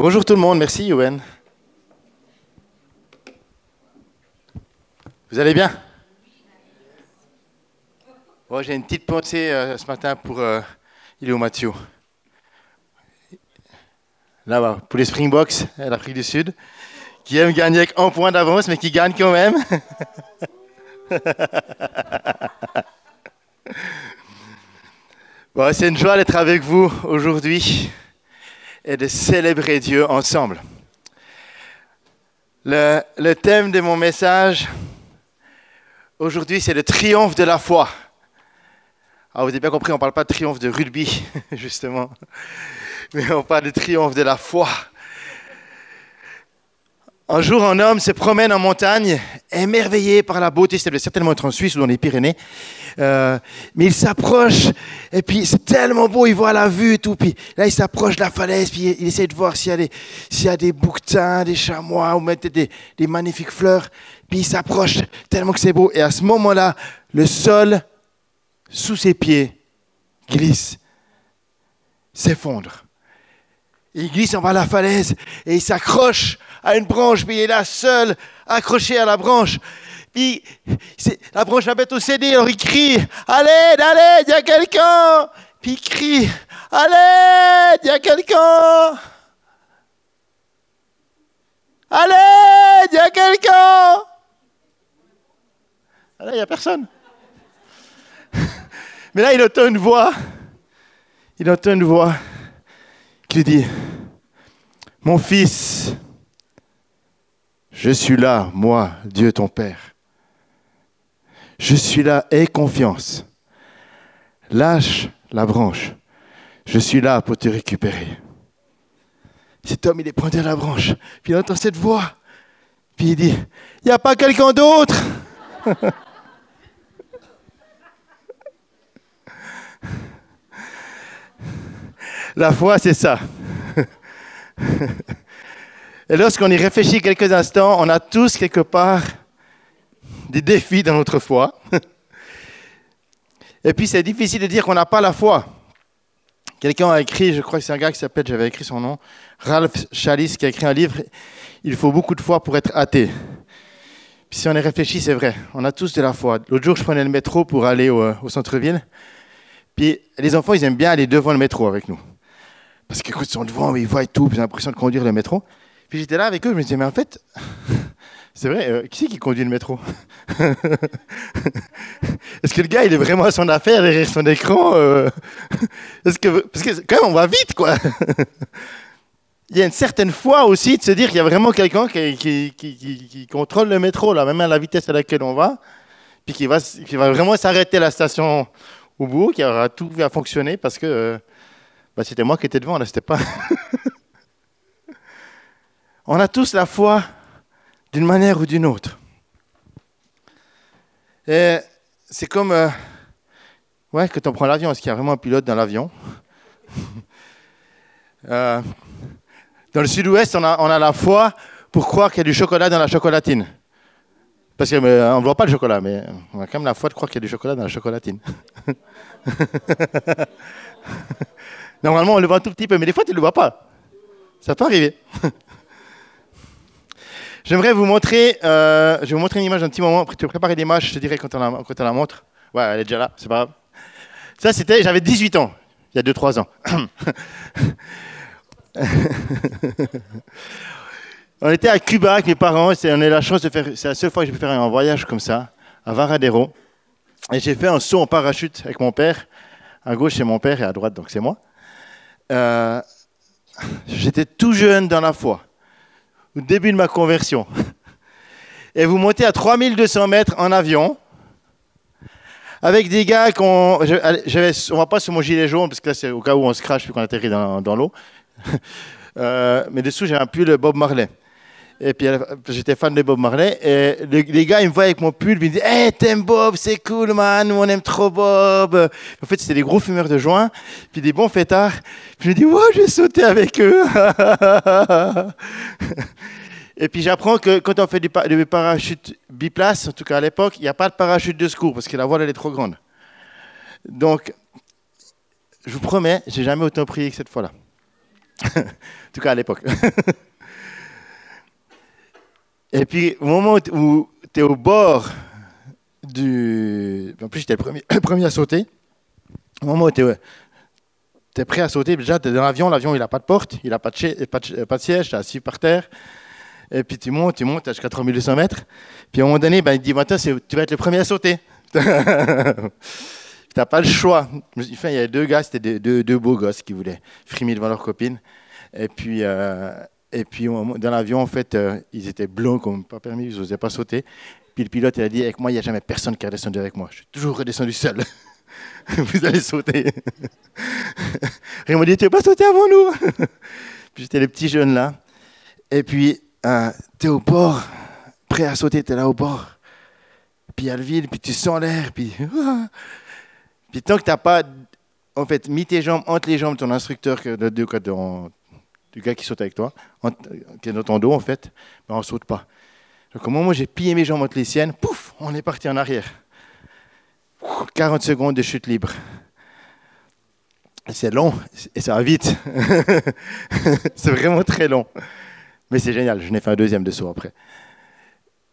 Bonjour tout le monde, merci Yoann. Vous allez bien? Oh, J'ai une petite pensée euh, ce matin pour euh, Mathieu. Là-bas, pour les Springboks, l'Afrique du Sud, qui aime gagner avec un point d'avance, mais qui gagne quand même. bon, C'est une joie d'être avec vous aujourd'hui et de célébrer Dieu ensemble. Le, thème de mon message aujourd'hui, c'est le triomphe de la foi. Alors, vous avez bien compris, on ne parle pas de triomphe de rugby, justement, mais on parle de triomphe de la foi. Un jour, un homme se promène en montagne, émerveillé par la beauté, c'est certainement être en Suisse ou dans les Pyrénées, euh, mais il s'approche, et puis c'est tellement beau, il voit la vue et tout, puis là il s'approche de la falaise, puis il essaie de voir s'il y a des, des bouquetins, des chamois, ou même des, des magnifiques fleurs, puis il s'approche tellement que c'est beau, et à ce moment-là, le sol sous ses pieds glisse, s'effondre. Il glisse en bas de la falaise et il s'accroche à une branche, puis il est là seul, accroché à la branche. Puis la branche la bête au CD, alors il crie Allez, allez, il y a quelqu'un Puis il crie Allez, il y a quelqu'un Allez, il y a quelqu'un Allez, il n'y a personne. Mais là, il entend une voix. Il entend une voix qui dit Mon fils, je suis là, moi, Dieu ton Père. Je suis là, aie confiance. Lâche la branche. Je suis là pour te récupérer. Cet homme, il est pointé à la branche. Puis il entend cette voix. Puis il dit, il n'y a pas quelqu'un d'autre La foi, c'est ça. Et lorsqu'on y réfléchit quelques instants, on a tous quelque part des défis dans notre foi. Et puis c'est difficile de dire qu'on n'a pas la foi. Quelqu'un a écrit, je crois que c'est un gars qui s'appelle, j'avais écrit son nom, Ralph Chalice, qui a écrit un livre, Il faut beaucoup de foi pour être athée. Puis si on y réfléchit, c'est vrai, on a tous de la foi. L'autre jour, je prenais le métro pour aller au, centre-ville. Puis les enfants, ils aiment bien aller devant le métro avec nous. Parce qu'ils sont devant, ils voient tout, ils ont l'impression de conduire le métro. Puis j'étais là avec eux, je me disais, mais en fait, c'est vrai, euh, qui c'est qui conduit le métro? Est-ce que le gars, il est vraiment à son affaire derrière son écran euh? Parce que quand même, on va vite, quoi. il y a une certaine foi aussi de se dire qu'il y a vraiment quelqu'un qui, contrôle le métro, là, même à la vitesse à laquelle on va, puis qui va, qui va vraiment s'arrêter à la station au bout, qui aura tout à fonctionner parce que... Euh, bah, c'était moi qui étais devant, là, c'était pas. On a tous la foi d'une manière ou d'une autre. Et c'est comme euh, ouais, quand on prend l'avion, est-ce qu'il y a vraiment un pilote dans l'avion? Euh, Dans le sud-ouest, on a, on a la foi pour croire qu'il y a du chocolat dans la chocolatine. Parce qu'on ne voit pas le chocolat, mais on a quand même la foi de croire qu'il y a du chocolat dans la chocolatine. Normalement, on le voit un tout petit peu, mais des fois, tu ne le vois pas. Ça peut arriver. J'aimerais vous montrer, euh, je vais vous montrer une image un petit moment. Après, tu vas préparer l'image, je te dirai quand on, la, quand la montre. Ouais, elle est déjà là, c'est pas grave. Ça, c'était, j'avais 18 ans, il y a 2-3 ans. on était à Cuba avec mes parents, on a eu la chance de faire, c'est la seule fois que j'ai pu faire un voyage comme ça, à Varadero. Et j'ai fait un saut en parachute avec mon père. À gauche, c'est mon père, et à droite, donc c'est moi. Euh, j'étais tout jeune dans la foi, au début de ma conversion. Et vous montez à 3200 mètres en avion, avec des gars qu'on. On va pas sur mon gilet jaune, parce que là, c'est au cas où on se crache puis qu'on atterrit dans, dans l'eau. Euh, mais dessous, j'ai un pull Bob Marley. Et puis j'étais fan de Bob Marley. Et les, gars, ils me voient avec mon pull, ils me disent Hey, t'aimes Bob, c'est cool, man, on aime trop Bob. En fait, c'était des gros fumeurs de joint, puis des bons fêtards. Puis je me dis je vais sauter avec eux. et puis j'apprends que quand on fait du, parachute biplace, en tout cas à l'époque, il n'y a pas de parachute de secours parce que la voile, elle est trop grande. Donc, je vous promets, j'ai jamais autant prié que cette fois-là. en tout cas à l'époque. Et puis, au moment où tu es au bord du. En plus, j'étais le premier, le premier à sauter. Au moment où tu es, prêt à sauter, déjà, tu es dans l'avion. L'avion, il n'a pas de porte, il n'a pas, de siège, tu es assis par terre. Et puis, tu montes, tu montes jusqu'à 3200 mètres. Puis, à un moment donné, ben, il dit Maintenant, tu vas être le premier à sauter. tu n'as pas le choix. Enfin, il y avait deux gars, c'était deux, deux, beaux gosses qui voulaient frimer devant leur copine. Et puis. Euh, et puis dans l'avion, en fait, euh, ils étaient blancs, comme pas permis, ils n'osaient pas sauter. Puis le pilote, il a dit Avec moi, il n'y a jamais personne qui est redescendu avec moi. Je suis toujours redescendu seul. Vous allez sauter. Et dit Tu n'es pas sauté avant nous Puis j'étais le petit jeune là. Et puis, euh, tu es au bord, prêt à sauter, tu es là au bord. Puis il y a le vide, puis tu sens l'air, puis. puis tant que tu n'as pas en fait, mis tes jambes entre les jambes de ton instructeur, de, de, de, du gars qui saute avec toi, qui est dans ton dos en fait, ben on ne saute pas. Donc au moment où j'ai plié mes jambes entre les siennes, pouf, on est parti en arrière. 40 secondes de chute libre. C'est long et ça va vite. c'est vraiment très long. Mais c'est génial, je n'ai fait un deuxième de saut après.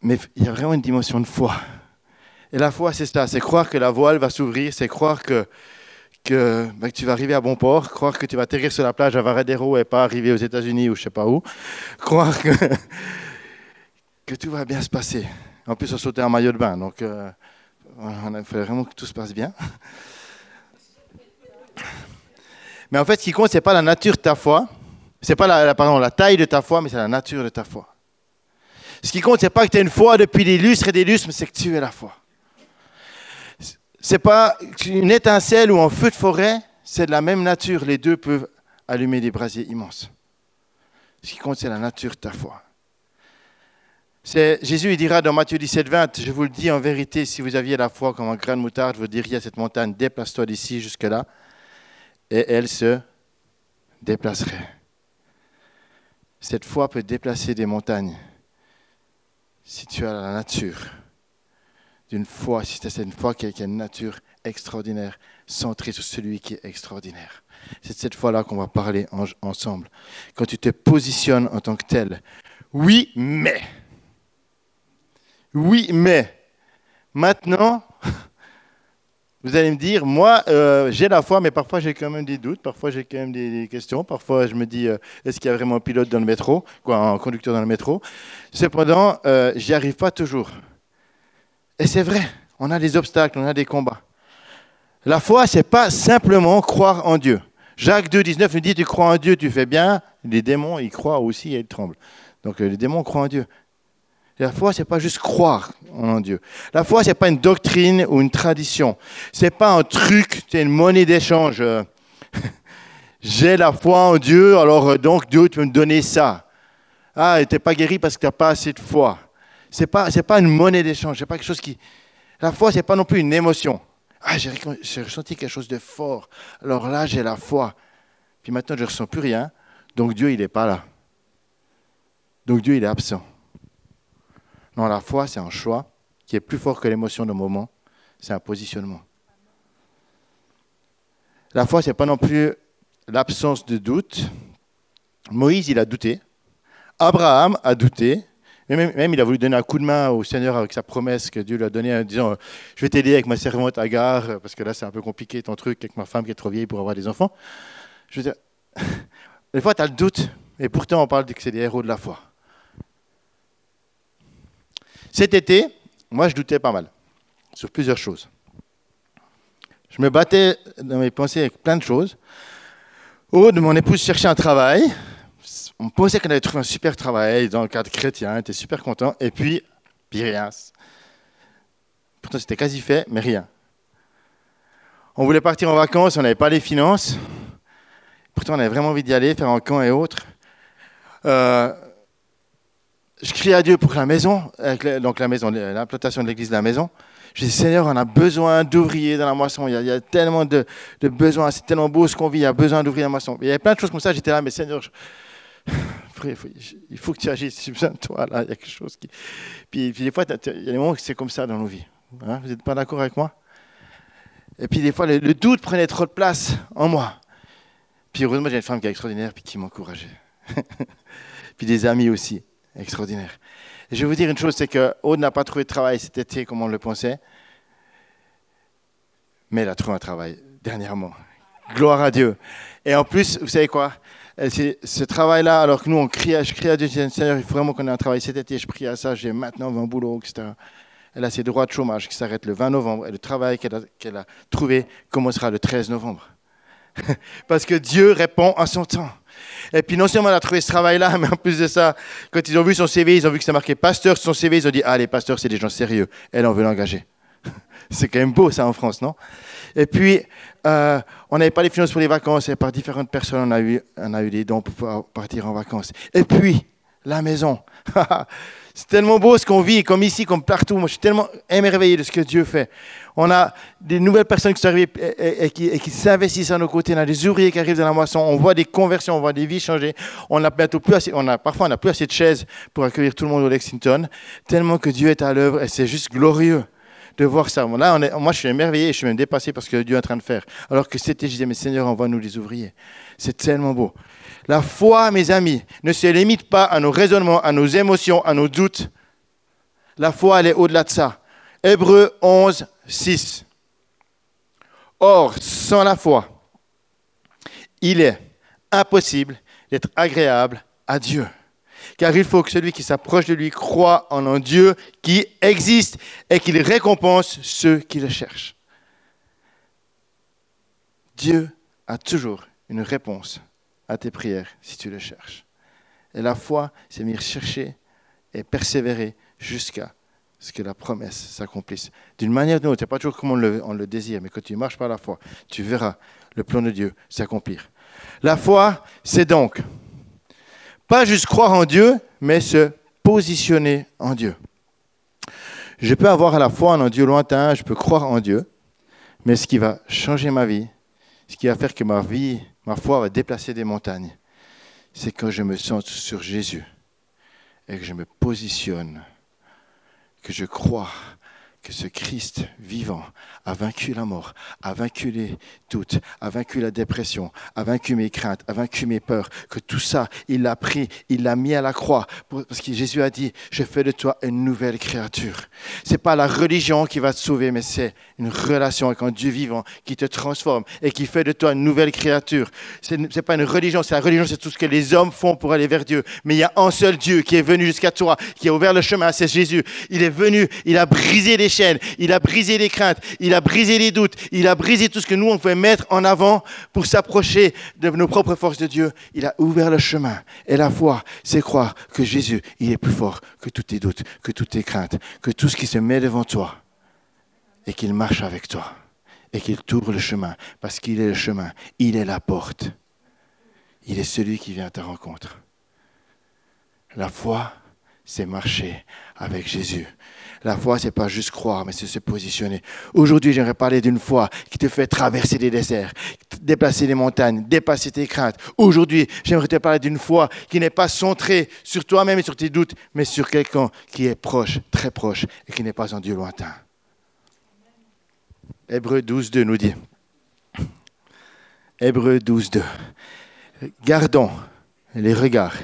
Mais il y a vraiment une dimension de foi. Et la foi, c'est ça, c'est croire que la voile va s'ouvrir, c'est croire que ben, que, tu vas arriver à bon port, croire que tu vas atterrir sur la plage à Varadero et pas arriver aux États-Unis ou je sais pas où, croire que, tout va bien se passer. En plus, on sautait en maillot de bain, donc euh, il fallait vraiment que tout se passe bien. Mais en fait, ce qui compte, ce n'est pas la nature de ta foi, c'est pas la, taille de ta foi, mais c'est la nature de ta foi. Ce qui compte, ce n'est pas que tu aies une foi depuis des lustres et des lustres, mais c'est que tu es la foi n'est pas une étincelle ou un feu de forêt, c'est de la même nature. Les deux peuvent allumer des brasiers immenses. Ce qui compte, c'est la nature de ta foi. Jésus il dira dans Matthieu 17, 20, je vous le dis en vérité, si vous aviez la foi comme un grain de moutarde, vous diriez à cette montagne, déplace-toi d'ici jusque-là, et elle se déplacerait. Cette foi peut déplacer des montagnes si tu as la nature d'une foi, si c'est une foi qui a une nature extraordinaire, centrée sur celui qui est extraordinaire. C'est de cette foi-là qu'on va parler ensemble. Quand tu te positionnes en tant que tel, oui, mais. Oui, mais. Maintenant, vous allez me dire, moi, euh, j'ai la foi, mais parfois j'ai quand même des doutes, parfois j'ai quand même des, questions, parfois je me dis, euh, est-ce qu'il y a vraiment un pilote dans le métro, quoi, un conducteur dans le métro? Cependant, euh, j'y arrive pas toujours. Et c'est vrai, on a des obstacles, on a des combats. La foi, c'est pas simplement croire en Dieu. Jacques 2, 19 nous dit, tu crois en Dieu, tu fais bien. Les démons, ils croient aussi et ils tremblent. Donc euh, les démons croient en Dieu. La foi, c'est pas juste croire en Dieu. La foi, c'est pas une doctrine ou une tradition. C'est pas un truc, c'est une monnaie d'échange. J'ai la foi en Dieu, alors euh, donc Dieu, tu veux me donner ça. Ah, tu n'es pas guéri parce que tu n'as pas assez de foi n'est pas, une monnaie d'échange, c'est pas quelque chose qui... La foi, c'est pas non plus une émotion. Ah, j'ai, ressenti quelque chose de fort. Alors là, j'ai la foi. Puis maintenant, je ne ressens plus rien. Donc Dieu, il n'est pas là. Donc Dieu, il est absent. Non, la foi, c'est un choix qui est plus fort que l'émotion de moment. C'est un positionnement. La foi, ce n'est pas non plus l'absence de doute. Moïse, il a douté. Abraham a douté. Même, il a voulu donner un coup de main au Seigneur avec sa promesse que Dieu lui a donnée en disant Je vais t'aider avec ma servante Agar, parce que là c'est un peu compliqué ton truc avec ma femme qui est trop vieille pour avoir des enfants. Je veux dire, des fois tu as le doute, et pourtant on parle que c'est des héros de la foi. Cet été, moi je doutais pas mal sur plusieurs choses. Je me battais dans mes pensées avec plein de choses. de mon épouse cherchait un travail on pensait qu'on avait trouvé un super travail dans le cadre chrétien, on était super content, et puis, rien. Pourtant, c'était quasi fait, mais rien. On voulait partir en vacances, on n'avait pas les finances. Pourtant, on avait vraiment envie d'y aller, faire un camp et autres. Euh, je criais à Dieu pour la maison, donc la maison, l'implantation de l'église la maison. Je dis, Seigneur, on a besoin d'ouvriers dans la moisson. Il y a, tellement de, besoins, c'est tellement beau ce qu'on vit, il y a besoin d'ouvriers dans la moisson. Il y avait plein de choses comme ça, j'étais là, mais Seigneur, il faut que tu agisses, j'ai besoin de toi, là, il y a quelque chose qui... Puis, des fois, il y a des moments où c'est comme ça dans nos vies. Hein. Vous n'êtes pas d'accord avec moi? Et puis des fois, le, doute prenait trop de place en moi. Puis heureusement, j'ai une femme qui est extraordinaire, puis qui m'encourageait. puis des amis aussi, extraordinaires. Je vais vous dire une chose, c'est que Aude n'a pas trouvé de travail cet été comme on le pensait, mais elle a trouvé un travail dernièrement. Gloire à Dieu. Et en plus, vous savez quoi? Ce travail-là, alors que nous, on crie, je crie à Dieu, Seigneur, il faut vraiment qu'on ait un travail cet été, je prie à ça, j'ai maintenant un boulot, etc. Elle a ses droits de chômage qui s'arrêtent le 20 novembre et le travail qu'elle a, a, trouvé commencera le 13 novembre. Parce que Dieu répond à son temps. Et puis non seulement elle a trouvé ce travail-là, mais en plus de ça, quand ils ont vu son CV, ils ont vu que c'était marqué pasteur sur son CV, ils ont dit, ah les pasteurs, c'est des gens sérieux, elle, on veut l'engager. c'est quand même beau ça en France, non? Et puis, euh, on n'avait pas les finances pour les vacances, et par différentes personnes, on a eu, on a eu des dons pour partir en vacances. Et puis, la maison. C'est tellement beau ce qu'on vit, comme ici, comme partout. Moi, je suis tellement émerveillé de ce que Dieu fait. On a des nouvelles personnes qui sont arrivées et, qui, s'investissent à nos côtés. On a des ouvriers qui arrivent dans la moisson. On voit des conversions, on voit des vies changer. On a bientôt plus on a, parfois, on n'a plus assez de chaises pour accueillir tout le monde au Lexington. Tellement que Dieu est à l'œuvre et c'est juste glorieux de voir ça. Là, moi, je suis émerveillé, je suis même dépassé parce que Dieu est en train de faire. Alors que c'était, je disais, mais Seigneur, envoie-nous des ouvriers. C'est tellement beau. La foi, mes amis, ne se limite pas à nos raisonnements, à nos émotions, à nos doutes. La foi, elle est au-delà de ça. Hébreu 11, 6. Or, sans la foi, il est impossible d'être agréable à Dieu. Car il faut que celui qui s'approche de lui croit en un Dieu qui existe et qu'il récompense ceux qui le cherchent. Dieu a toujours une réponse à tes prières si tu le cherches. Et la foi, c'est venir chercher et persévérer jusqu'à ce que la promesse s'accomplisse. D'une manière ou d'une autre, n'est pas toujours comme on le, on le désire, mais quand tu marches par la foi, tu verras le plan de Dieu s'accomplir. La foi, c'est donc pas juste croire en Dieu, mais se positionner en Dieu. Je peux avoir à la foi en un Dieu lointain, je peux croire en Dieu, mais ce qui va changer ma vie, ce qui va faire que ma vie ma foi va déplacer des montagnes, c'est quand je me sens sur Jésus et que je me positionne, que je crois que ce Christ vivant a vaincu la mort, a vaincu les doutes, a vaincu la dépression, a vaincu mes craintes, a vaincu mes peurs, que tout ça, il l'a pris, il l'a mis à la croix, parce que Jésus a dit, je fais de toi une nouvelle créature. C'est pas la religion qui va te sauver, mais c'est une relation avec un Dieu vivant qui te transforme et qui fait de toi une nouvelle créature. Ce n'est pas une religion, c'est la religion, c'est tout ce que les hommes font pour aller vers Dieu. Mais il y a un seul Dieu qui est venu jusqu'à toi, qui a ouvert le chemin, c'est Jésus. Il est venu, il a brisé les il a brisé les craintes, il a brisé les doutes, il a brisé tout ce que nous, on pouvait mettre en avant pour s'approcher de nos propres forces de Dieu. Il a ouvert le chemin. Et la foi, c'est croire que Jésus, il est plus fort que tous tes doutes, que toutes tes craintes, que tout ce qui se met devant toi et qu'il marche avec toi et qu'il tourne le chemin parce qu'il est le chemin, il est la porte. Il est celui qui vient à ta rencontre. La foi, c'est marcher avec Jésus. La foi, c'est pas juste croire, mais c'est se positionner. Aujourd'hui, j'aimerais parler d'une foi qui te fait traverser des déserts, déplacer les montagnes, dépasser tes craintes. Aujourd'hui, j'aimerais te parler d'une foi qui n'est pas centrée sur toi-même et sur tes doutes, mais sur quelqu'un qui est proche, très proche, et qui n'est pas un Dieu lointain. Hébreu 12, 2 nous dit. Hébreu 12, 2. Gardons les regards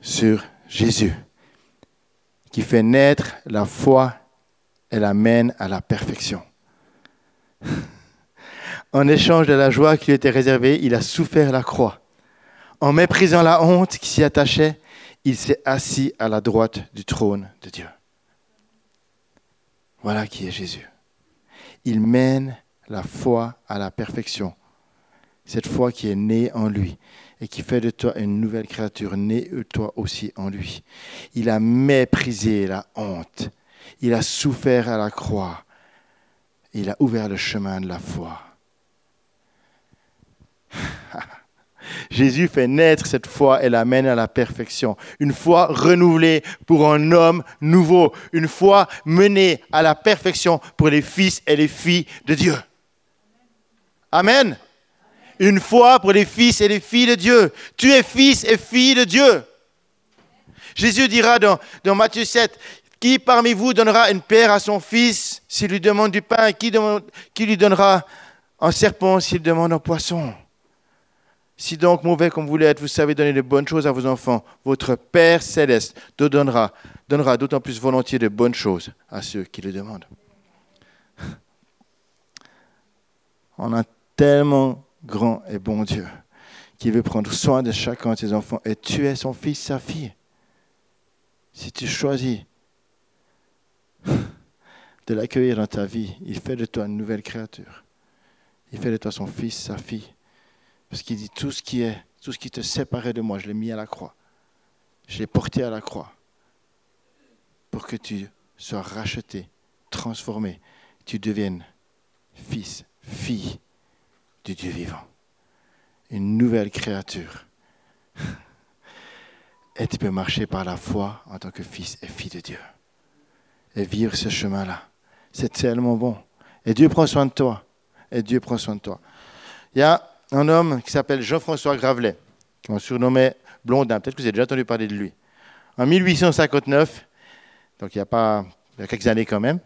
sur Jésus qui fait naître la foi et l'amène à la perfection. en échange de la joie qui lui était réservée, il a souffert la croix. En méprisant la honte qui s'y attachait, il s'est assis à la droite du trône de Dieu. Voilà qui est Jésus. Il mène la foi à la perfection. Cette foi qui est née en lui et qui fait de toi une nouvelle créature, née toi aussi en lui. Il a méprisé la honte. Il a souffert à la croix. Il a ouvert le chemin de la foi. Jésus fait naître cette foi et l'amène à la perfection. Une foi renouvelée pour un homme nouveau. Une foi menée à la perfection pour les fils et les filles de Dieu. Amen une foi pour les fils et les filles de Dieu. Tu es fils et fille de Dieu. Jésus dira dans, Matthieu 7, qui parmi vous donnera une paire à son fils s'il lui demande du pain? Qui, lui donnera un serpent s'il demande un poisson? Si donc mauvais comme vous l'êtes, vous savez donner de bonnes choses à vos enfants, votre Père céleste te donnera, donnera d'autant plus volontiers de bonnes choses à ceux qui le demandent. On a tellement grand et bon Dieu qui veut prendre soin de chacun de ses enfants et tu es son fils, sa fille. Si tu choisis de l'accueillir dans ta vie, il fait de toi une nouvelle créature. Il fait de toi son fils, sa fille. Parce qu'il dit tout ce qui est, tout ce qui te séparait de moi, je l'ai mis à la croix. Je l'ai porté à la croix pour que tu sois racheté, transformé, tu deviennes fils, fille du Dieu vivant. Une nouvelle créature. Et tu peux marcher par la foi en tant que fils et fille de Dieu. Et vivre ce chemin-là. C'est tellement bon. Et Dieu prend soin de toi. Et Dieu prend soin de toi. Il y a un homme qui s'appelle Jean-François Gravelet, qu'on surnommait Blondin. Peut-être que vous avez déjà entendu parler de lui. En 1859, donc il y a, pas, quelques années quand même,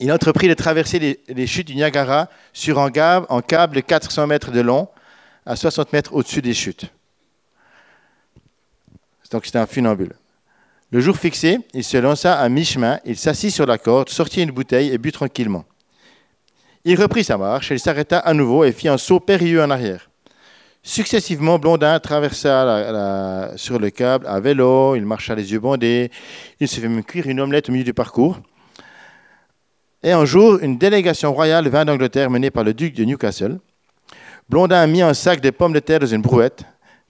il a entrepris de traverser les, chutes du Niagara sur un câble, un câble de 400 mètres de long à 60 mètres au-dessus des chutes. Donc c'était un funambule. Le jour fixé, il se lança à mi-chemin, il s'assit sur la corde, sortit une bouteille et but tranquillement. Il reprit sa marche, il s'arrêta à nouveau et fit un saut périlleux en arrière. Successivement, Blondin traversa sur le câble à vélo, il marcha les yeux bandés, il se fait même cuire une omelette au milieu du parcours. Et un jour, une délégation royale vint d'Angleterre menée par le duc de Newcastle. Blondin mit un sac de pommes de terre dans une brouette,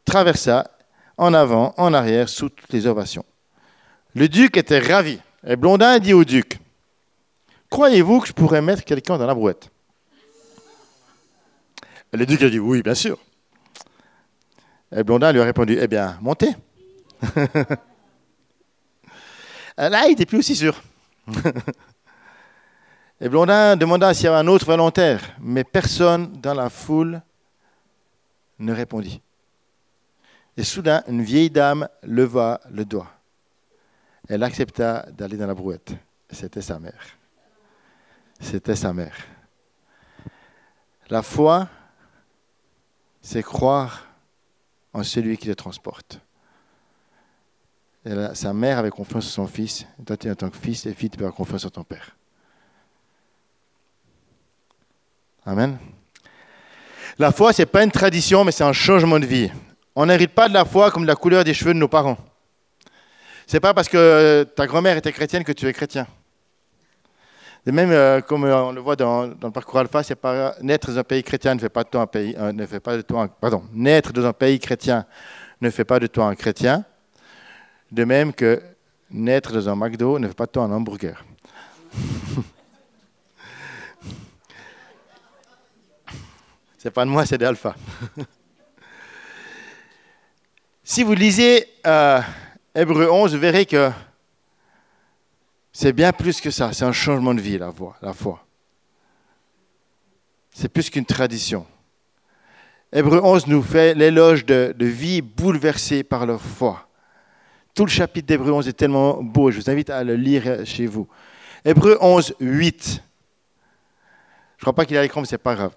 traversa en avant, en arrière, sous toutes les ovations. Le duc était ravi. Et Blondin dit au duc Croyez-vous que je pourrais mettre quelqu'un dans la brouette? Le duc a dit Oui, bien sûr. Et Blondin lui a répondu Eh bien, montez. Là, il n'était plus aussi sûr. Et Blondin demanda s'il y avait un autre volontaire, mais personne dans la foule ne répondit. Et soudain, une vieille dame leva le doigt. Elle accepta d'aller dans la brouette. C'était sa mère. C'était sa mère. La foi, c'est croire en celui qui le transporte. sa mère avait confiance en son fils. toi, tu en tant que fils et fille, tu peux avoir confiance en ton père. Amen. La foi, ce n'est pas une tradition, mais c'est un changement de vie. On n'hérite pas de la foi comme de la couleur des cheveux de nos parents. C'est pas parce que ta grand-mère était chrétienne que tu es chrétien. De même, euh, comme euh, on le voit dans, le parcours Alpha, c'est pas dans un pays chrétien ne fait pas de toi un pays, euh, ne fait pas de toi, pardon, naître dans un pays chrétien ne fait pas de toi un chrétien. De même que naître dans un McDo ne fait pas de toi un hamburger. C'est pas de moi, c'est d'Alpha. si vous lisez euh, Hébreu 11, vous verrez que c'est bien plus que ça. C'est un changement de vie, la, voix, la foi. C'est plus qu'une tradition. Hébreu 11 nous fait l'éloge de, vie bouleversée par la foi. Tout le chapitre d'Hébreu 11 est tellement beau. Je vous invite à le lire chez vous. Hébreu 11, 8. Je ne crois pas qu'il a l'écran, mais ce n'est pas grave.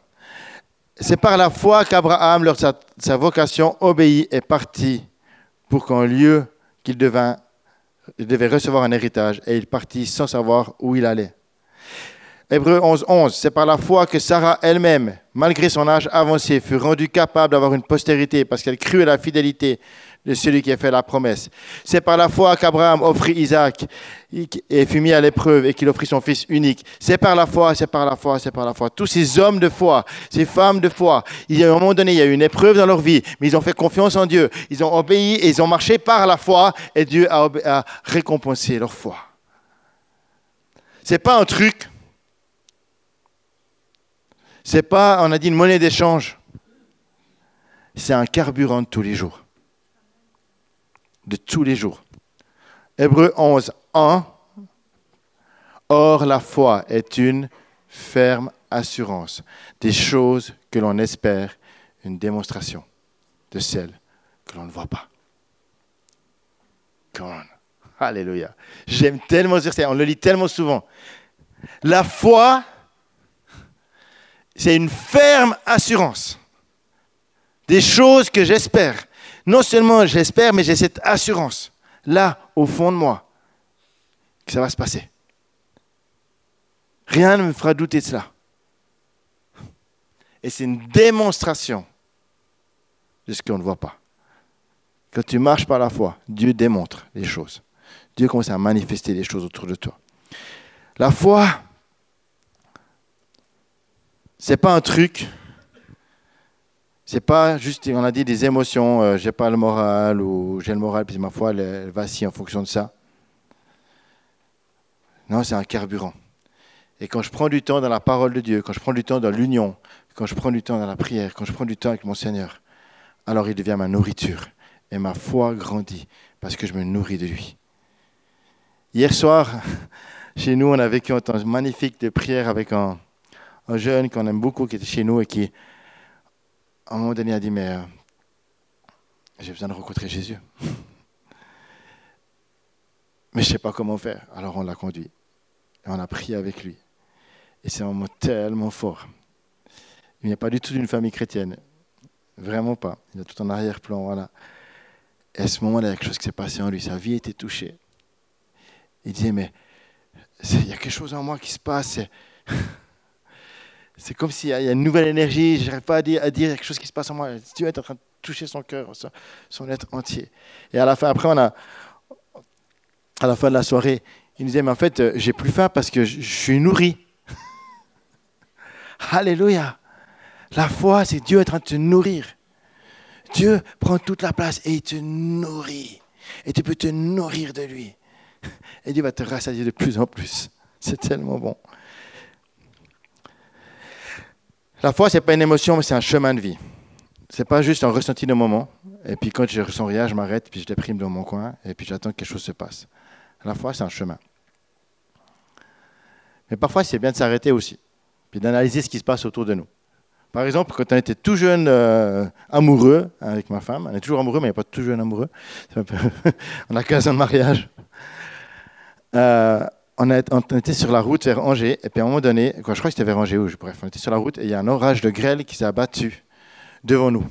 C'est par la foi qu'Abraham, lors de sa, vocation, obéit et partit pour qu'en lieu qu'il devait recevoir un héritage, et il partit sans savoir où il allait. Hébreu 11, 11, c'est par la foi que Sarah elle-même, malgré son âge avancé, fut rendue capable d'avoir une postérité parce qu'elle crut à la fidélité de celui qui a fait la promesse. C'est par la foi qu'Abraham offrit Isaac et fut mis à l'épreuve et qu'il offrit son fils unique. C'est par la foi, c'est par la foi, c'est par la foi. Tous ces hommes de foi, ces femmes de foi, il y a un moment donné, il y a eu une épreuve dans leur vie, mais ils ont fait confiance en Dieu. Ils ont obéi et ils ont marché par la foi et Dieu a, récompensé leur foi. C'est pas un truc. C'est pas, on a dit, une monnaie d'échange. C'est un carburant de tous les jours de tous les jours. Hébreu 11, 1. Or, la foi est une ferme assurance des choses que l'on espère, une démonstration de celles que l'on ne voit pas. Come on. Alléluia. J'aime tellement dire ça, on le lit tellement souvent. La foi, c'est une ferme assurance des choses que j'espère. Non seulement j'espère, mais j'ai cette assurance, là, au fond de moi, que ça va se passer. Rien ne me fera douter de cela. Et c'est une démonstration de ce qu'on ne voit pas. Quand tu marches par la foi, Dieu démontre les choses. Dieu commence à manifester les choses autour de toi. La foi, c'est pas un truc. C'est pas juste, on a dit des émotions, euh, j'ai pas le moral ou j'ai le moral, puis ma foi, elle, elle vacille en fonction de ça. Non, c'est un carburant. Et quand je prends du temps dans la parole de Dieu, quand je prends du temps dans l'union, quand je prends du temps dans la prière, quand je prends du temps avec mon Seigneur, alors il devient ma nourriture. Et ma foi grandit parce que je me nourris de lui. Hier soir, chez nous, on a vécu un temps magnifique de prière avec un, jeune qu'on aime beaucoup qui était chez nous et qui, à un moment donné, a dit Mais euh, j'ai besoin de rencontrer Jésus. Mais je ne sais pas comment faire. Alors on l'a conduit. Et on a prié avec lui. Et c'est un moment tellement fort. Il a pas du tout d'une famille chrétienne. Vraiment pas. Il a tout en arrière-plan. Voilà. Et à ce moment-là, il y a quelque chose qui s'est passé en lui. Sa vie était touchée. Il disait, mais il y a quelque chose en moi qui se passe. C'est comme s'il y a une nouvelle énergie. Je n'arrive pas à dire, quelque chose qui se passe en moi. Dieu est en train de toucher son cœur, son être entier. Et à la fin, après, on a, à la fin de la soirée, il nous disait, mais en fait, j'ai plus faim parce que je suis nourri. Alléluia. La foi, c'est Dieu en train de te nourrir. Dieu prend toute la place et il te nourrit. Et tu peux te nourrir de lui. Et Dieu va te rassasier de plus en plus. C'est tellement bon. La foi, ce n'est pas une émotion, mais c'est un chemin de vie. Ce n'est pas juste un ressenti de moment. Et puis quand je ressens rien, je m'arrête, puis je déprime dans mon coin, et puis j'attends que quelque chose se passe. La foi, c'est un chemin. Mais parfois, c'est bien de s'arrêter aussi, puis d'analyser ce qui se passe autour de nous. Par exemple, quand on était tout jeune euh, amoureux avec ma femme, on est toujours amoureux, mais n'y a pas tout jeune amoureux. on a 15 ans mariage. Euh, on, était sur la route vers Angers, et puis à un moment donné, je crois que c'était vers Angers, ou, bref, on était sur la route, et il y a un orage de grêle qui s'est abattu devant nous.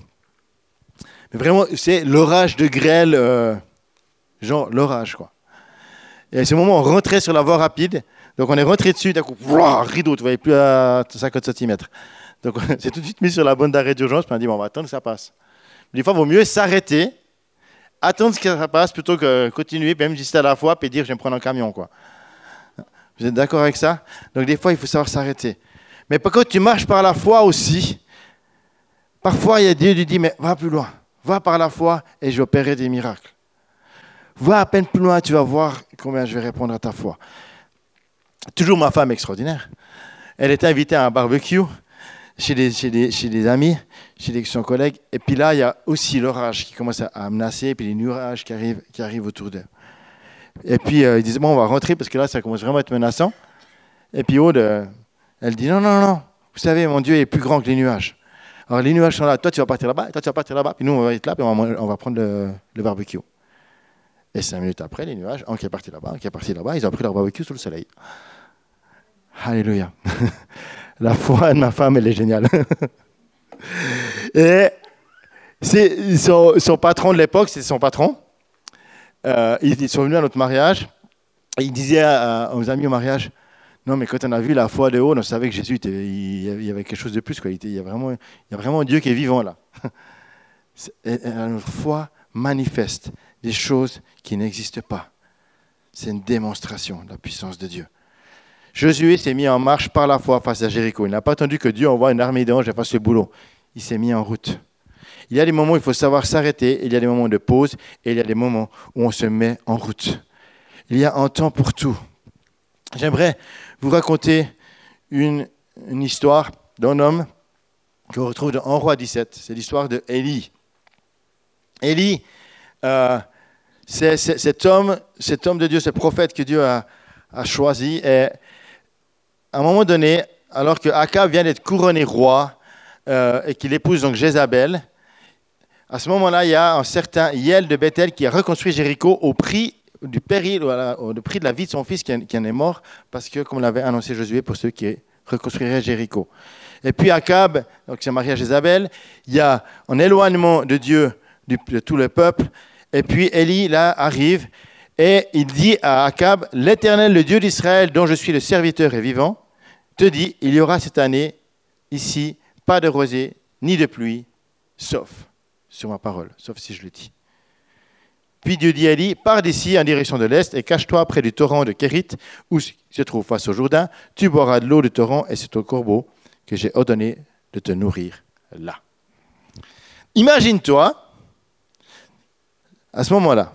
Mais vraiment, c'est l'orage de grêle, euh, genre l'orage, quoi. Et à ce moment, on rentrait sur la voie rapide, donc on est rentré dessus, d'un coup, rideau, tu ne voyais plus à 50 cm. Donc, j'ai tout de suite mis sur la bonne d'arrêt d'urgence, puis on a dit, bon, on va attendre que ça passe. Des fois, il vaut mieux s'arrêter, attendre que ça passe, plutôt que continuer, même si à la fois, puis dire, je vais me prendre un camion, quoi. Vous êtes d'accord avec ça? Donc, des fois, il faut savoir s'arrêter. Mais par contre, tu marches par la foi aussi. Parfois, il y a Dieu qui dit, mais va plus loin. Va par la foi et opérer des miracles. Va à peine plus loin, tu vas voir combien je vais répondre à ta foi. Toujours ma femme extraordinaire. Elle était invitée à un barbecue chez des, amis, chez des, son collègues. Et puis là, il y a aussi l'orage qui commence à, menacer, et puis les nuages qui arrivent, qui arrivent autour d'eux. Et puis euh, ils disent, bon, on va rentrer parce que là, ça commence vraiment à être menaçant. Et puis Aude, euh, elle dit, non, non, non, vous savez, mon Dieu est plus grand que les nuages. Alors les nuages sont là, toi tu vas partir là-bas, toi tu vas partir là-bas, puis nous on va être là, puis on va, prendre le, barbecue. Et cinq minutes après, les nuages, un qui est parti là-bas, un qui est parti là-bas, ils ont pris leur barbecue sous le soleil. Alléluia. La foi de ma femme, elle est géniale. Et son, son, patron de l'époque, c'est son patron. Euh, ils sont venus à notre mariage. Et il disait aux amis au mariage, non, mais quand on a vu la foi de haut, on savait que Jésus, il y avait quelque chose de plus. Quoi. Il, y a vraiment, il y a vraiment Dieu qui est vivant là. notre foi manifeste des choses qui n'existent pas. C'est une démonstration de la puissance de Dieu. Josué s'est mis en marche par la foi face à Jéricho. Il n'a pas attendu que Dieu envoie une armée d'anges et fasse le boulot. Il s'est mis en route. Il y a des moments où il faut savoir s'arrêter, il y a des moments de pause, et il y a des moments où on se met en route. Il y a un temps pour tout. J'aimerais vous raconter une, histoire d'un homme qu'on retrouve dans 1 roi 17. C'est l'histoire de Élie. Élie, euh, c'est cet homme, cet homme de Dieu, ce prophète que Dieu a, choisi. À un moment donné, alors que Akab vient d'être couronné roi euh, et qu'il épouse donc Jézabel, à ce moment-là, il y a un certain Yel de Bethel qui a reconstruit Jéricho au prix du péril, au prix de la vie de son fils qui en est mort, parce que, comme l'avait annoncé Josué, pour ceux qui reconstruiraient Jéricho. Et puis Akab, donc c'est marié à Jézabel, il y a un éloignement de Dieu de tout le peuple. Et puis Élie, là, arrive et il dit à Akab, l'Éternel, le Dieu d'Israël, dont je suis le serviteur et vivant, te dit, il y aura cette année ici pas de rosée ni de pluie, sauf sur ma parole, sauf si je le dis. Puis Dieu dit à Élie, pars d'ici en direction de l'est et cache-toi près du torrent de Kérit, où se trouve face au Jourdain. Tu boiras de l'eau du torrent et c'est au corbeau que j'ai ordonné de te nourrir là. Imagine-toi, à ce moment-là,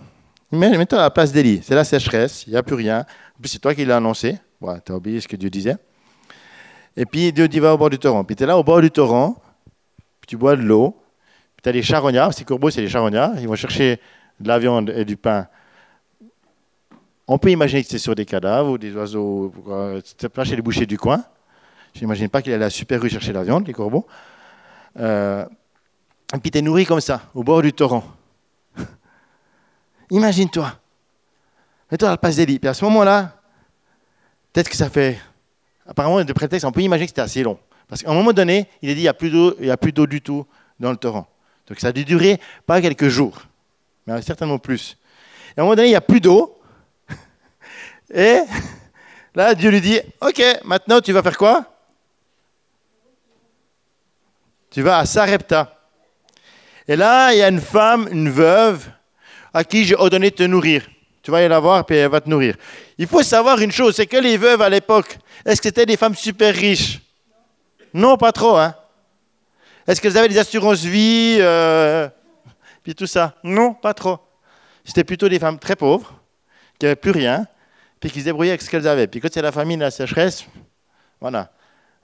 mets-toi à la place d'Élie. C'est la sécheresse, il n'y a plus rien. En c'est toi qui l'as annoncé. tu as oublié ce que Dieu disait. Et puis Dieu dit va au bord du torrent. Puis tu es là au bord du torrent, puis tu bois de l'eau. Tu as des charognards. Ces corbeaux, c'est des charognards. Ils vont chercher de la viande et du pain. On peut imaginer que c'est sur des cadavres ou des oiseaux. C'est pas chez les bouchers du coin. Je n'imagine pas qu'il allait à la super rue chercher la viande, les corbeaux. Euh, et puis tu es nourri comme ça, au bord du torrent. Imagine-toi. Mets-toi à la place d'Élie. Puis à ce moment-là, peut-être que ça fait. Apparemment, de prétexte, on peut imaginer que c'était assez long. Parce qu'à un moment donné, il est dit il n'y a plus d'eau du tout dans le torrent. Donc ça a dû durer pas quelques jours mais certainement plus. Et à un moment donné, il n'y a plus d'eau. Et là, Dieu lui dit, OK, maintenant tu vas faire quoi? Tu vas à Sarepta. Et là, il y a une femme, une veuve, à qui j'ai ordonné de te nourrir. Tu vas y la voir, puis elle va te nourrir. Il faut savoir une chose, c'est que les veuves à l'époque, est-ce que c'était des femmes super riches? Non, pas trop. Hein est-ce qu'elles avaient des assurances vie euh, puis tout ça? Non, pas trop. C'était plutôt des femmes très pauvres, qui n'avaient plus rien, puis qui se débrouillaient avec ce qu'elles avaient. Puis quand c'est la famine, la sécheresse, voilà.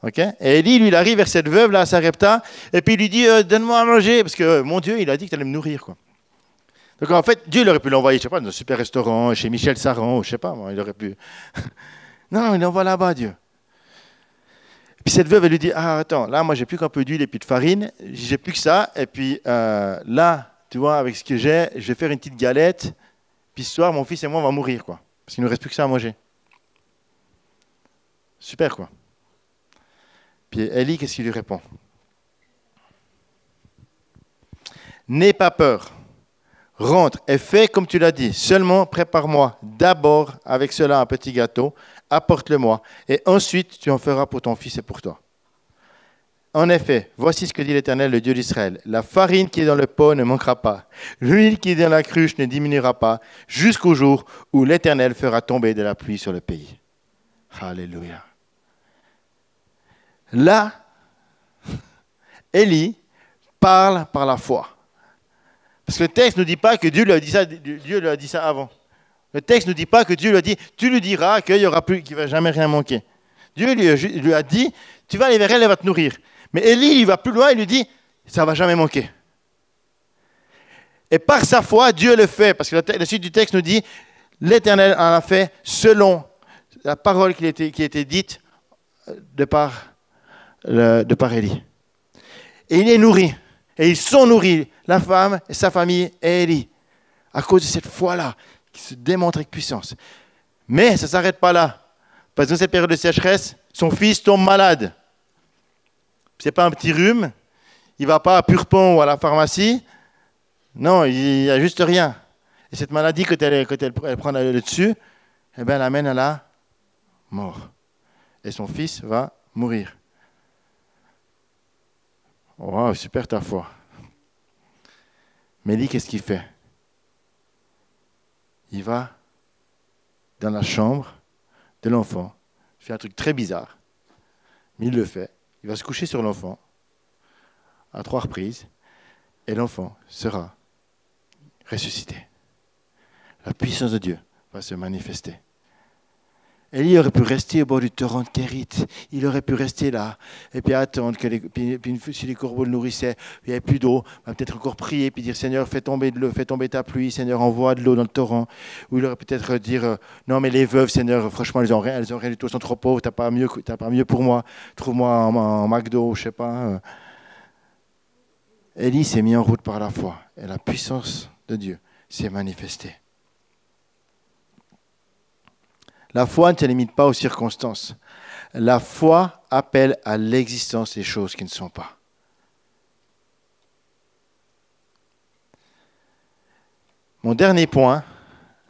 ok? Et Élie, lui, il arrive vers cette veuve, là, à Sarepta, et puis il lui dit euh, Donne-moi à manger, parce que mon Dieu, il a dit que tu allais me nourrir. Quoi. Donc en fait, Dieu il aurait pu l'envoyer, je sais pas, dans un super restaurant, chez Michel Saran, ou je sais pas, il aurait pu. non, il l'envoie là-bas, Dieu. Puis cette veuve, elle lui dit Ah, attends, là, moi, j'ai plus qu'un peu d'huile et puis de farine, j'ai plus que ça, et puis euh, là, tu vois, avec ce que j'ai, je vais faire une petite galette, puis ce soir, mon fils et moi, on va mourir, quoi. Parce qu'il ne nous reste plus que ça à manger. Super, quoi. Puis Ellie, qu'est-ce qu'il lui répond? N'aie pas peur. Rentre et fais comme tu l'as dit. Seulement prépare-moi d'abord avec cela un petit gâteau, apporte-le-moi, et ensuite tu en feras pour ton fils et pour toi. En effet, voici ce que dit l'Éternel, le Dieu d'Israël. La farine qui est dans le pot ne manquera pas. L'huile qui est dans la cruche ne diminuera pas jusqu'au jour où l'Éternel fera tomber de la pluie sur le pays. Alléluia. Là, Élie parle par la foi. Parce que le texte ne dit pas que Dieu lui a dit ça, Dieu lui a dit ça avant. Le texte ne dit pas que Dieu lui a dit, tu lui diras qu'il y aura plus, qu'il va jamais rien manquer. Dieu lui a dit, tu vas aller vers elle, elle va te nourrir. Mais Élie, il va plus loin, il lui dit, ça ne va jamais manquer. Et par sa foi, Dieu le fait, parce que la suite du texte nous dit, l'Éternel en a fait selon la parole qui été, qui dite de par, de par Élie. Et il est nourri. Et ils sont nourris, la femme et sa famille et Élie, à cause de cette foi-là, qui se démontre avec puissance. Mais ça ne s'arrête pas là. Parce que dans cette période de sécheresse, son fils tombe malade n'est pas un petit rhume, il va pas à Purpont ou à la pharmacie. Non, il n'y a juste rien. Et cette maladie, quand elle, prend le dessus, eh ben, elle amène à la mort. Et son fils va mourir. Wow, super ta foi. Mais lui, qu'est-ce qu'il fait? Il va dans la chambre de l'enfant, fait un truc très bizarre, mais il le fait. Il va se coucher sur l'enfant à trois reprises et l'enfant sera ressuscité. La puissance de Dieu va se manifester. Élie aurait pu rester au bord du torrent de Kérit. Il aurait pu rester là et puis attendre que puis, si les corbeaux le nourrissaient, il n'y avait plus d'eau, peut-être encore prier puis dire Seigneur, fais tomber de fais tomber ta pluie, Seigneur, envoie de l'eau dans le torrent. Ou il aurait peut-être dire euh, non mais les veuves, Seigneur, franchement elles ont rien, elles ont rien du tout, elles sont trop pauvres, t'as pas mieux, pas mieux pour moi. Trouve-moi en, McDo, je sais pas. Élie s'est mis en route par la foi et la puissance de Dieu s'est manifestée. La foi ne se limite pas aux circonstances. La foi appelle à l'existence des choses qui ne sont pas. Mon dernier point,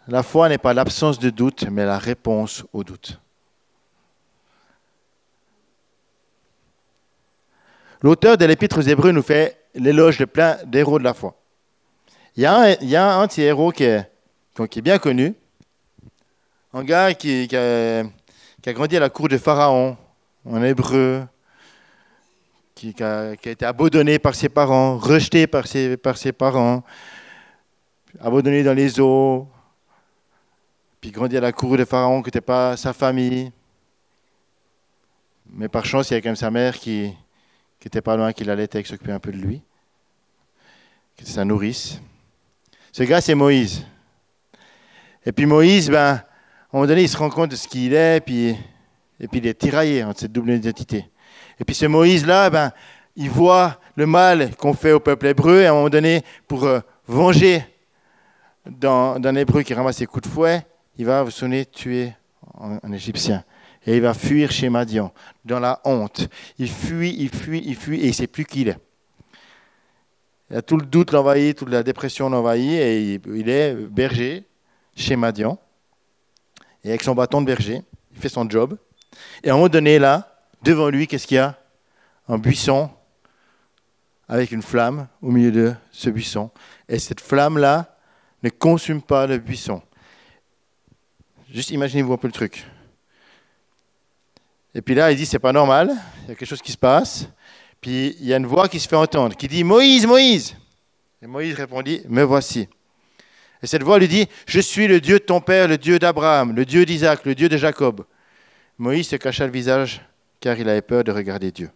la foi n'est pas l'absence de doute, mais la réponse au doute. L'auteur de l'Épître aux Hébreux nous fait l'éloge de plein d'héros de la foi. Il y a un, héros qui est bien connu, un gars qui, a, grandi à la cour de Pharaon, en hébreu, qui, a, été abandonné par ses parents, rejeté par ses, par ses parents, abandonné dans les eaux, puis grandi à la cour de Pharaon qui n'était pas sa famille. Mais par chance, il y avait quand même sa mère qui n'était pas loin, qui l'allait et qui s'occupait un peu de lui, qui était sa nourrice. Ce gars, c'est Moïse. Et puis Moïse, ben, un moment donné, il se rend compte de ce qu'il est, puis, et puis il est tiraillé entre cette double identité. Et puis ce Moïse-là, ben, il voit le mal qu'on fait au peuple hébreu, et à un moment donné, pour euh, venger d'un hébreu qui ramasse ses coups de fouet, il va sonner tuer un, Égyptien. Et il va fuir chez Madian, dans la honte. Il fuit, il fuit, il fuit, et il ne sait plus qui il est. Tout le doute l'envahit, toute la dépression l'envahit, et il est berger chez Madian. Et avec son bâton de berger, il fait son job. Et à un moment donné, là, devant lui, qu'est-ce qu'il y a? Un buisson avec une flamme au milieu de ce buisson. Et cette flamme-là ne consume pas le buisson. Juste imaginez-vous un peu le truc. Et puis là, il dit, c'est pas normal, il y a quelque chose qui se passe. Puis il y a une voix qui se fait entendre, qui dit, Moïse, Moïse. Et Moïse répondit, me voici. Et cette voix lui dit, je suis le Dieu de ton père, le Dieu d'Abraham, le Dieu d'Isaac, le Dieu de Jacob. Moïse se cacha le visage car il avait peur de regarder Dieu.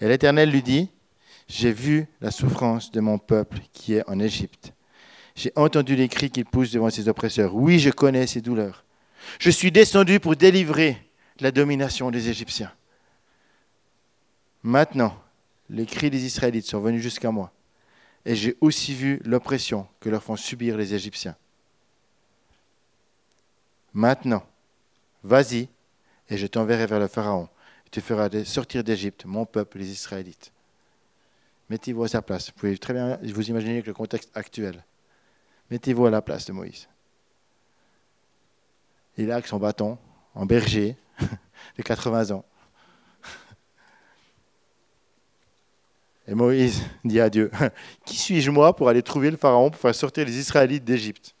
Et l'Éternel lui dit, j'ai vu la souffrance de mon peuple qui est en Égypte. J'ai entendu les cris qu'il pousse devant ses oppresseurs. Oui, je connais ses douleurs. Je suis descendu pour délivrer la domination des Égyptiens. Maintenant, les cris des Israélites sont venus jusqu'à moi, et j'ai aussi vu l'oppression que leur font subir les Égyptiens. Maintenant, vas-y, et je t'enverrai vers le Pharaon. Tu feras sortir d'Égypte mon peuple, les Israélites. Mettez-vous à sa place. Vous pouvez très bien vous imaginer avec le contexte actuel. Mettez-vous à la place de Moïse. Il là avec son bâton, en berger, de 80 ans. Et Moïse dit à Dieu, Qui suis-je moi pour aller trouver le Pharaon pour faire sortir les Israélites d'Égypte?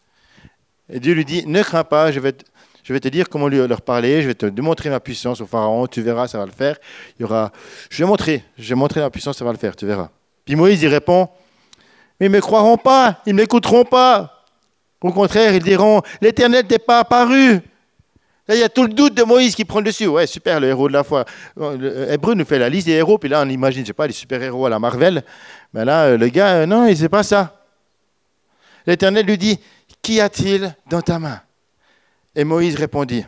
Et Dieu lui dit, Ne crains pas, je vais, te, dire comment leur parler, je vais te démontrer ma puissance au Pharaon, tu verras, ça va le faire. Il y aura, je vais montrer, je vais montrer ma puissance, ça va le faire, tu verras. Puis Moïse y répond, Mais ils ne me croiront pas, ils ne m'écouteront pas. Au contraire, ils diront, L'Éternel n'est pas apparu. Là, il y a tout le doute de Moïse qui prend le dessus. Ouais, super, le héros de la foi. Hébreu nous fait la liste des héros, puis là, on imagine, je sais pas, les super-héros à la Marvel. Mais là, le gars, non, il sait pas ça. L'Éternel lui dit, Qu'y a-t-il dans ta main? Et Moïse répondit,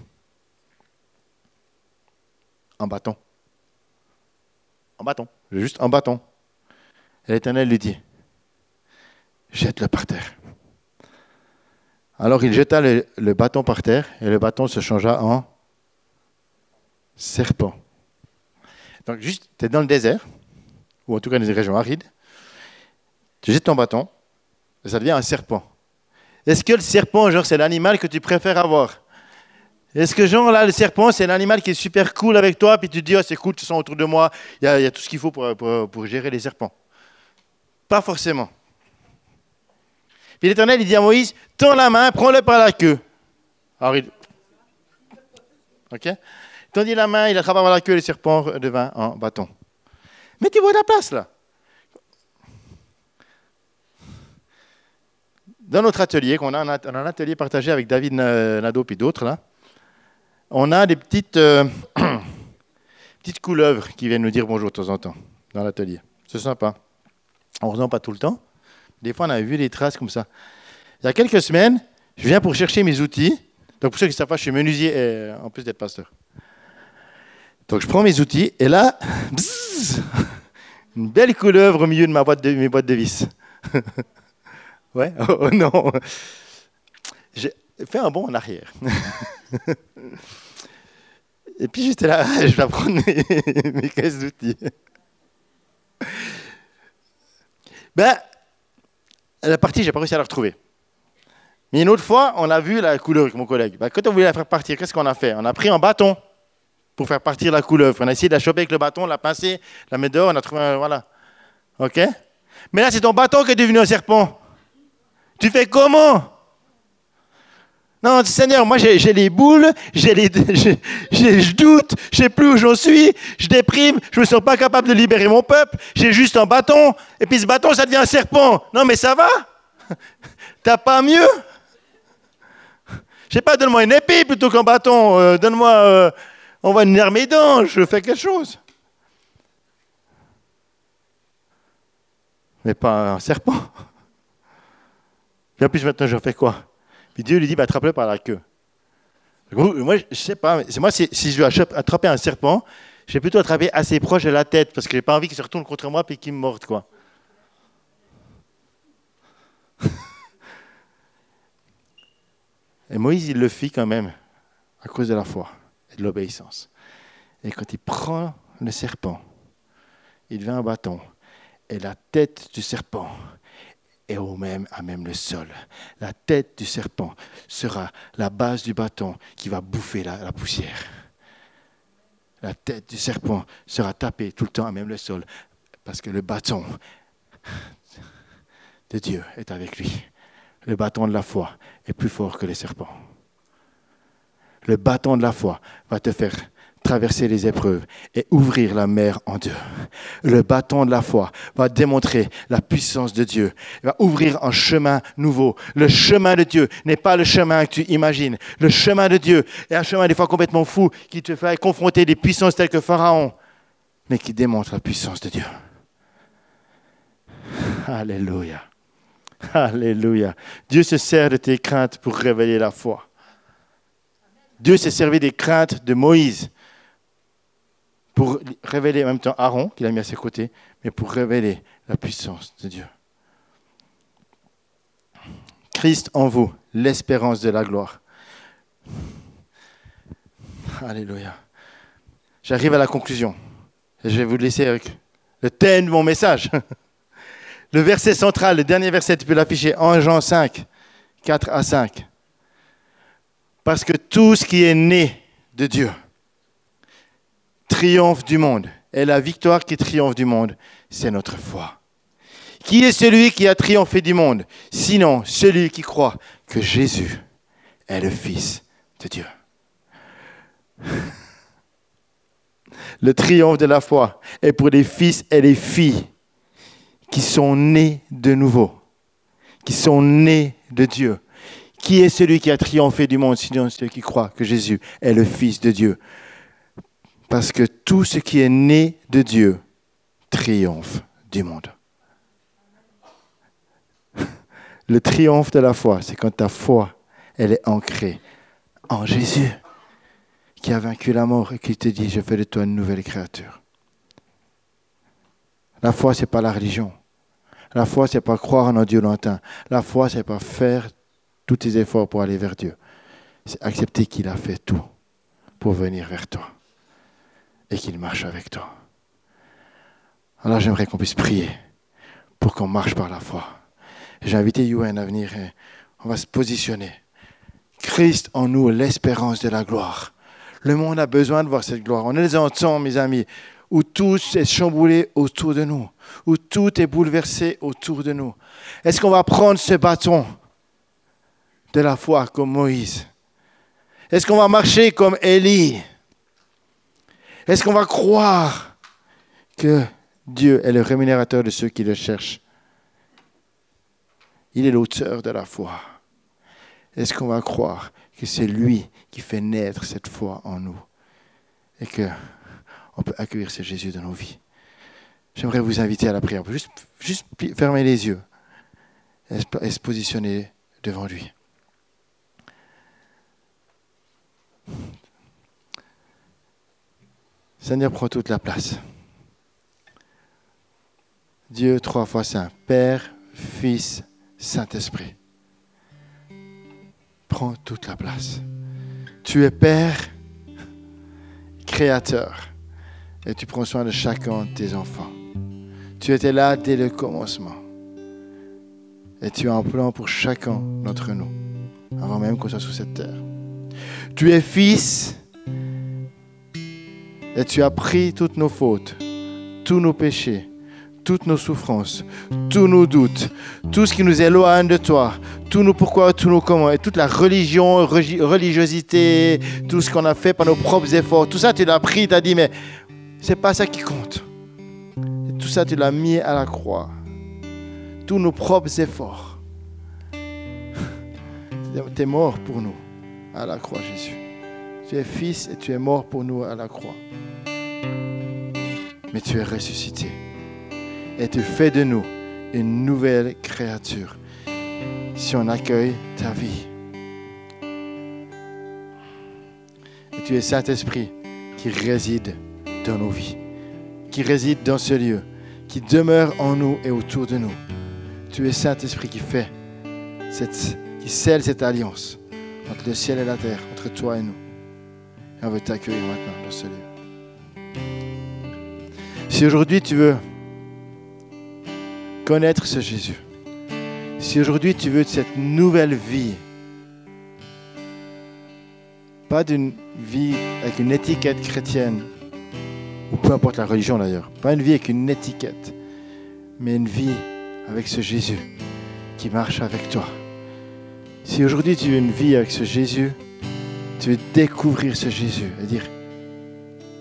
Un bâton. Un bâton, juste un bâton. L'Éternel lui dit, Jette-le par terre. Alors il jeta le, bâton par terre et le bâton se changea en serpent. Donc juste, tu es dans le désert, ou en tout cas dans des régions arides, tu jettes ton bâton et ça devient un serpent. Est-ce que le serpent, genre, c'est l'animal que tu préfères avoir? Est-ce que, genre, là, le serpent, c'est l'animal qui est super cool avec toi, puis tu te dis, oh, c'est cool, tu sens autour de moi, il y, a tout ce qu'il faut pour, pour gérer les serpents? Pas forcément. Puis l'Éternel, dit à Moïse, tends la main, prends-le par la queue. Alors, il... OK? Tendit la main, il attrapa par la queue, le serpent devint en bâton. Mettez-vous à la place, là. Dans notre atelier, qu'on a un, atelier partagé avec David Nadeau et d'autres, là, on a des petites, euh, petites couleuvres qui viennent nous dire bonjour de temps en temps dans l'atelier. C'est sympa. On ne pas tout le temps. Des fois, on a vu des traces comme ça. Il y a quelques semaines, je viens pour chercher mes outils. Donc, pour ceux qui ne savent pas, je suis menuisier et, en plus d'être pasteur. Donc, je prends mes outils et là, bzzz, une belle couleuvre au milieu de ma boîte de, mes boîtes de vis. ouais, oh, oh non. J'ai fait un bond en arrière. Et puis j'étais là, je vais prendre mes, mes caisses d'outils. Ben, la partie, j'ai pas réussi à la retrouver. Mais une autre fois, on a vu la couleur avec mon collègue. Ben, quand on voulait la faire partir, qu'est-ce qu'on a fait? On a pris un bâton pour faire partir la couleuvre. On a essayé de la choper avec le bâton, la pincer, la mettre dehors, on a trouvé un... Voilà. OK? Mais là, c'est ton bâton qui est devenu un serpent. Tu fais comment? Non, Seigneur, moi j'ai les boules, les, je doute, je sais plus où j'en suis, je déprime, je me sens pas capable de libérer mon peuple, j'ai juste un bâton, et puis ce bâton ça devient un serpent. Non mais ça va? T'as pas mieux? Je sais pas, donne-moi une épée plutôt qu'un bâton, euh, donne-moi, euh, on va unir mes dents, je fais quelque chose. Mais pas un serpent. Et plus maintenant je fais quoi? Puis Dieu lui dit, bah, attrape-le par la queue. Moi, je sais pas, moi, si, je veux attraper un serpent, je vais plutôt attraper assez proche de la tête, parce que je n'ai pas envie qu'il se retourne contre moi et qu'il me morde, quoi. Et Moïse, il le fit quand même, à cause de la foi et de l'obéissance. Et quand il prend le serpent, il vient un bâton, et la tête du serpent et au même à même le sol. La tête du serpent sera la base du bâton qui va bouffer la, poussière. La tête du serpent sera tapée tout le temps à même le sol parce que le bâton de Dieu est avec lui. Le bâton de la foi est plus fort que le serpent. Le bâton de la foi va te faire traverser les épreuves et ouvrir la mer en deux. Le bâton de la foi va démontrer la puissance de Dieu, Il va ouvrir un chemin nouveau. Le chemin de Dieu n'est pas le chemin que tu imagines. Le chemin de Dieu est un chemin des fois complètement fou qui te fait confronter des puissances telles que Pharaon, mais qui démontre la puissance de Dieu. Alléluia. Alléluia. Dieu se sert de tes craintes pour révéler la foi. Dieu s'est servi des craintes de Moïse pour révéler en même temps Aaron, qu'il a mis à ses côtés, mais pour révéler la puissance de Dieu. Christ en vous, l'espérance de la gloire. Alléluia. J'arrive à la conclusion. Je vais vous laisser avec le thème de mon message. Le verset central, le dernier verset, tu peux l'afficher en Jean 5, 4 à 5. Parce que tout ce qui est né de Dieu, triomphe du monde. Et la victoire qui triomphe du monde, c'est notre foi. Qui est celui qui a triomphé du monde? Sinon celui qui croit que Jésus est le Fils de Dieu. Le triomphe de la foi est pour les fils et les filles qui sont nés de nouveau, qui sont nés de Dieu. Qui est celui qui a triomphé du monde, sinon celui qui croit que Jésus est le Fils de Dieu? Parce que tout ce qui est né de Dieu triomphe du monde. Le triomphe de la foi, c'est quand ta foi, elle est ancrée en Jésus, qui a vaincu la mort et qui te dit, je fais de toi une nouvelle créature. La foi, ce n'est pas la religion. La foi, ce n'est pas croire en un Dieu lointain. La foi, ce n'est pas faire tous tes efforts pour aller vers Dieu. C'est accepter qu'il a fait tout pour venir vers toi qu'il marche avec toi. Alors j'aimerais qu'on puisse prier pour qu'on marche par la foi. J'ai invité Yuan à venir et on va se positionner. Christ en nous, l'espérance de la gloire. Le monde a besoin de voir cette gloire. On est les entend, mes amis, où tout est chamboulé autour de nous, où tout est bouleversé autour de nous. Est-ce qu'on va prendre ce bâton de la foi comme Moïse? Est-ce qu'on va marcher comme Élie? Est-ce qu'on va croire que Dieu est le rémunérateur de ceux qui le cherchent? Il est l'auteur de la foi. Est-ce qu'on va croire que c'est lui qui fait naître cette foi en nous et que on peut accueillir ce Jésus dans nos vies? J'aimerais vous inviter à la prière. Juste, juste fermer les yeux et se positionner devant lui. Seigneur, prends toute la place. Dieu trois fois saint, Père, Fils, Saint-Esprit. Prends toute la place. Tu es Père créateur. Et tu prends soin de chacun de tes enfants. Tu étais là dès le commencement. Et tu as un plan pour chacun d'entre nous, avant même qu'on soit sur cette terre. Tu es fils et tu as pris toutes nos fautes, tous nos péchés, toutes nos souffrances, tous nos doutes, tout ce qui nous éloigne de toi, tous nos pourquoi, tous nos comment, et toute la religion, religiosité, tout ce qu'on a fait par nos propres efforts, tout ça tu l'as pris, tu as dit, mais c'est pas ça qui compte. tout ça tu l'as mis à la croix. Tous nos propres efforts. Tu es mort pour nous à la croix, Jésus. Tu es fils et tu es mort pour nous à la croix. Mais tu es ressuscité. Et tu fais de nous une nouvelle créature si on accueille ta vie. Et tu es Saint-Esprit qui réside dans nos vies, qui réside dans ce lieu, qui demeure en nous et autour de nous. Tu es Saint-Esprit qui fait, cette, qui scelle cette alliance entre le ciel et la terre, entre toi et nous. Et on veut t'accueillir maintenant dans ce lieu. Si aujourd'hui tu veux connaître ce Jésus, si aujourd'hui tu veux cette nouvelle vie, pas d'une vie avec une étiquette chrétienne, ou peu importe la religion d'ailleurs, pas une vie avec une étiquette, mais une vie avec ce Jésus qui marche avec toi. Si aujourd'hui tu veux une vie avec ce Jésus, tu veux découvrir ce Jésus et dire,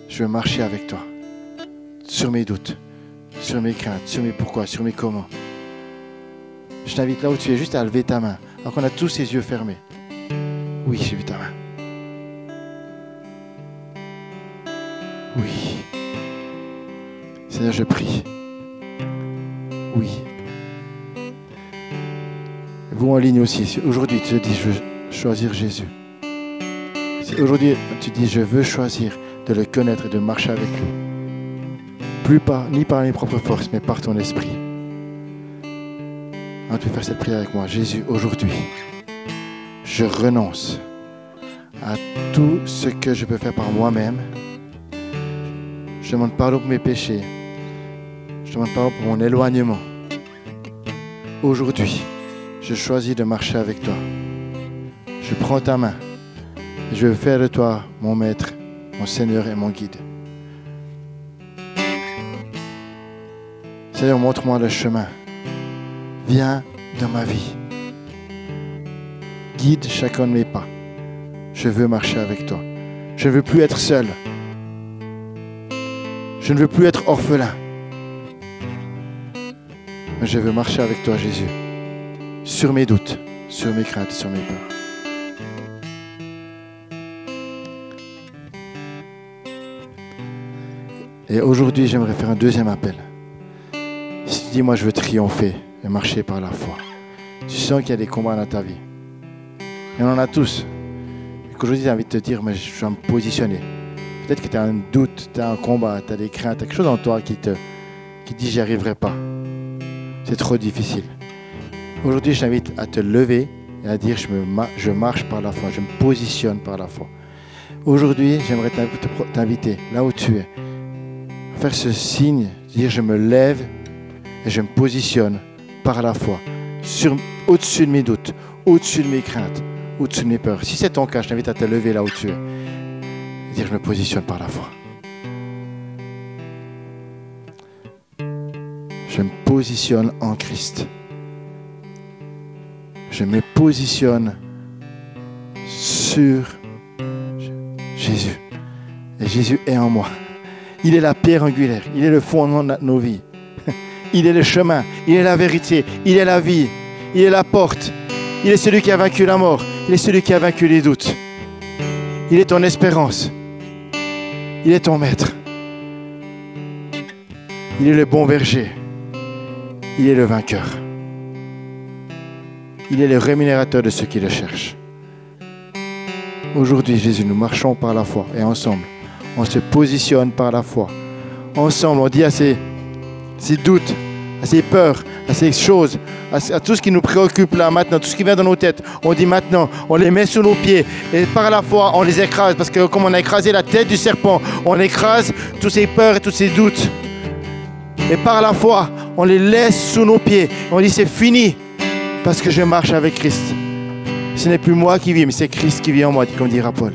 je veux marcher avec toi sur mes doutes, sur mes craintes, sur mes pourquoi, sur mes comment. Je t'invite là où tu es juste à lever ta main, alors qu'on a tous les yeux fermés. Oui, j'ai vu ta main. Oui. Seigneur, je prie. Oui. Vous en ligne aussi, aujourd'hui tu te dis je veux choisir Jésus. Si aujourd'hui tu dis je veux choisir de le connaître et de marcher avec lui. Plus par, ni par mes propres forces, mais par ton esprit. On tu faire cette prière avec moi. Jésus, aujourd'hui, je renonce à tout ce que je peux faire par moi-même. Je demande pardon pour mes péchés. Je demande pardon pour mon éloignement. Aujourd'hui, je choisis de marcher avec toi. Je prends ta main. Je veux faire de toi mon maître, mon Seigneur et mon guide. Seigneur, montre-moi le chemin. Viens dans ma vie. Guide chacun de mes pas. Je veux marcher avec toi. Je ne veux plus être seul. Je ne veux plus être orphelin. Mais je veux marcher avec toi, Jésus sur mes doutes, sur mes craintes, sur mes peurs. Et aujourd'hui, j'aimerais faire un deuxième appel. Tu dis, moi, je veux triompher et marcher par la foi, tu sens qu'il y a des combats dans ta vie. Et on en a tous. Et qu'aujourd'hui, j'ai envie de te dire, mais je dois me positionner. Peut-être que tu as un doute, tu as un combat, tu as des craintes, quelque chose en toi qui te qui dit, j'y arriverai pas. C'est trop difficile. Aujourd'hui, je t'invite à te lever et à dire je, me, je marche par la foi, je me positionne par la foi. Aujourd'hui, j'aimerais t'inviter, là où tu es, à faire ce signe, dire je me lève et je me positionne par la foi, au-dessus de mes doutes, au-dessus de mes craintes, au-dessus de mes peurs. Si c'est ton cas, je t'invite à te lever là où tu es et dire je me positionne par la foi. Je me positionne en Christ je me positionne sur Jésus. Et Jésus est en moi. Il est la pierre angulaire. Il est le fondement de nos vies. Il est le chemin. Il est la vérité. Il est la vie. Il est la porte. Il est celui qui a vaincu la mort. Il est celui qui a vaincu les doutes. Il est ton espérance. Il est ton maître. Il est le bon berger. Il est le vainqueur. Il est le rémunérateur de ceux qui le cherchent. Aujourd'hui, Jésus, nous marchons par la foi et ensemble, on se positionne par la foi. Ensemble, on dit à ces, ces doutes, à ces peurs, à ces choses, à, tout ce qui nous préoccupe là maintenant, tout ce qui vient dans nos têtes. On dit maintenant, on les met sous nos pieds et par la foi, on les écrase parce que comme on a écrasé la tête du serpent, on écrase tous ces peurs et tous ces doutes. Et par la foi, on les laisse sous nos pieds. On dit c'est fini parce que je marche avec Christ. Ce n'est plus moi qui vis, mais c'est Christ qui vit en moi, comme dira Paul.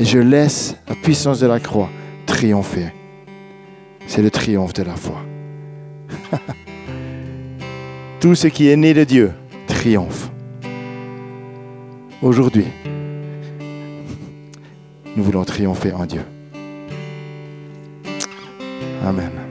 Et je laisse la puissance de la croix triompher. C'est le triomphe de la foi. Tout ce qui est né de Dieu triomphe. Aujourd'hui, nous voulons triompher en Dieu. Amen.